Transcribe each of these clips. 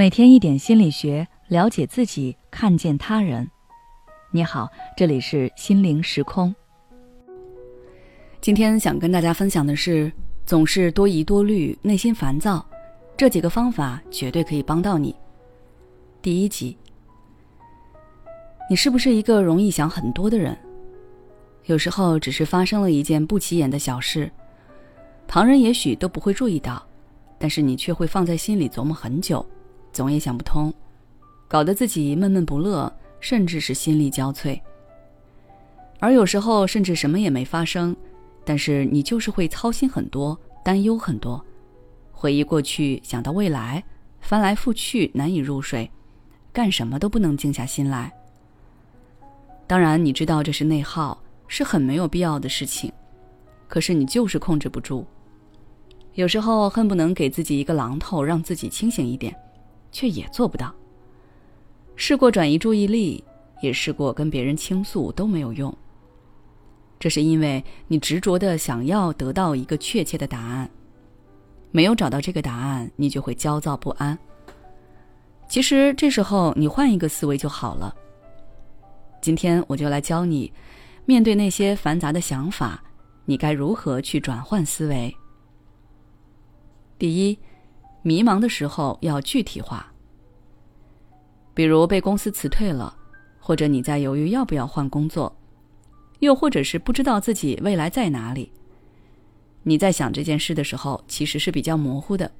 每天一点心理学，了解自己，看见他人。你好，这里是心灵时空。今天想跟大家分享的是，总是多疑多虑，内心烦躁，这几个方法绝对可以帮到你。第一集，你是不是一个容易想很多的人？有时候只是发生了一件不起眼的小事，旁人也许都不会注意到，但是你却会放在心里琢磨很久。总也想不通，搞得自己闷闷不乐，甚至是心力交瘁。而有时候甚至什么也没发生，但是你就是会操心很多，担忧很多，回忆过去，想到未来，翻来覆去难以入睡，干什么都不能静下心来。当然，你知道这是内耗，是很没有必要的事情，可是你就是控制不住。有时候恨不能给自己一个榔头，让自己清醒一点。却也做不到。试过转移注意力，也试过跟别人倾诉，都没有用。这是因为你执着的想要得到一个确切的答案，没有找到这个答案，你就会焦躁不安。其实这时候你换一个思维就好了。今天我就来教你，面对那些繁杂的想法，你该如何去转换思维。第一。迷茫的时候要具体化，比如被公司辞退了，或者你在犹豫要不要换工作，又或者是不知道自己未来在哪里。你在想这件事的时候，其实是比较模糊的。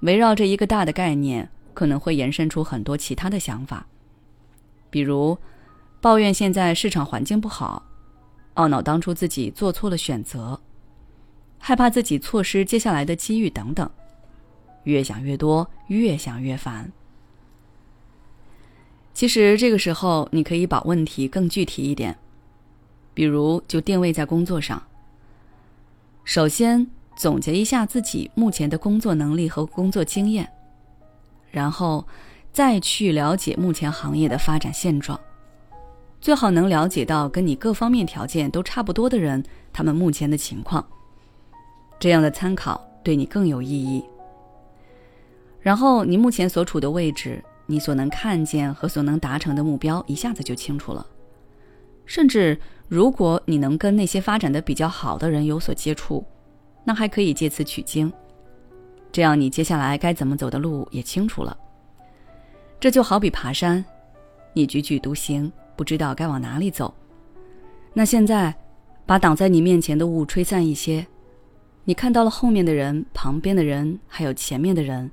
围绕着一个大的概念，可能会延伸出很多其他的想法，比如抱怨现在市场环境不好，懊恼当初自己做错了选择，害怕自己错失接下来的机遇等等。越想越多，越想越烦。其实这个时候，你可以把问题更具体一点，比如就定位在工作上。首先总结一下自己目前的工作能力和工作经验，然后再去了解目前行业的发展现状，最好能了解到跟你各方面条件都差不多的人他们目前的情况，这样的参考对你更有意义。然后你目前所处的位置，你所能看见和所能达成的目标一下子就清楚了。甚至如果你能跟那些发展的比较好的人有所接触，那还可以借此取经，这样你接下来该怎么走的路也清楚了。这就好比爬山，你踽踽独行，不知道该往哪里走。那现在，把挡在你面前的雾吹散一些，你看到了后面的人、旁边的人，还有前面的人。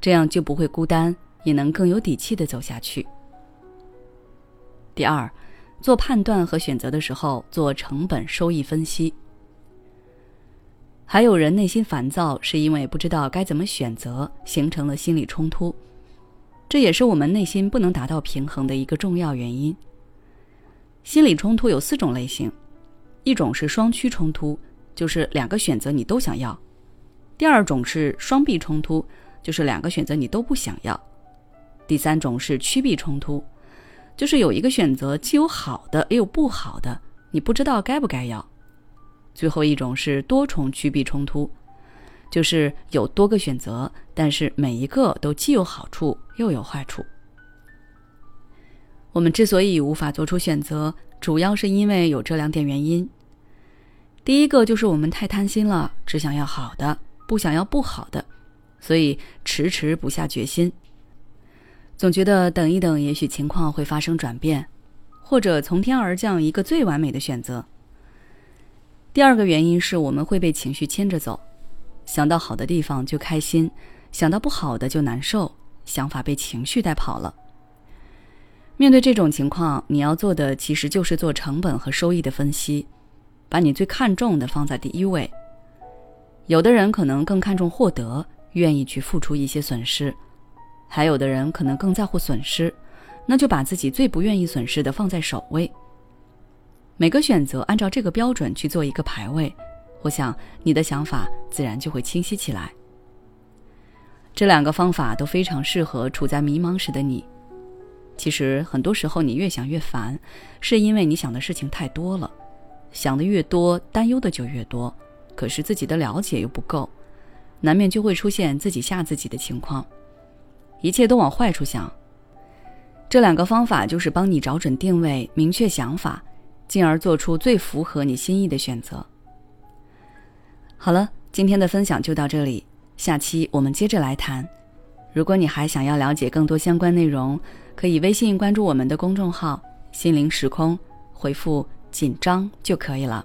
这样就不会孤单，也能更有底气的走下去。第二，做判断和选择的时候做成本收益分析。还有人内心烦躁，是因为不知道该怎么选择，形成了心理冲突，这也是我们内心不能达到平衡的一个重要原因。心理冲突有四种类型，一种是双趋冲突，就是两个选择你都想要；第二种是双臂冲突。就是两个选择你都不想要，第三种是趋避冲突，就是有一个选择既有好的也有不好的，你不知道该不该要。最后一种是多重趋避冲突，就是有多个选择，但是每一个都既有好处又有坏处。我们之所以无法做出选择，主要是因为有这两点原因。第一个就是我们太贪心了，只想要好的，不想要不好的。所以迟迟不下决心，总觉得等一等，也许情况会发生转变，或者从天而降一个最完美的选择。第二个原因是我们会被情绪牵着走，想到好的地方就开心，想到不好的就难受，想法被情绪带跑了。面对这种情况，你要做的其实就是做成本和收益的分析，把你最看重的放在第一位。有的人可能更看重获得。愿意去付出一些损失，还有的人可能更在乎损失，那就把自己最不愿意损失的放在首位。每个选择按照这个标准去做一个排位，我想你的想法自然就会清晰起来。这两个方法都非常适合处在迷茫时的你。其实很多时候你越想越烦，是因为你想的事情太多了，想的越多，担忧的就越多，可是自己的了解又不够。难免就会出现自己吓自己的情况，一切都往坏处想。这两个方法就是帮你找准定位，明确想法，进而做出最符合你心意的选择。好了，今天的分享就到这里，下期我们接着来谈。如果你还想要了解更多相关内容，可以微信关注我们的公众号“心灵时空”，回复“紧张”就可以了。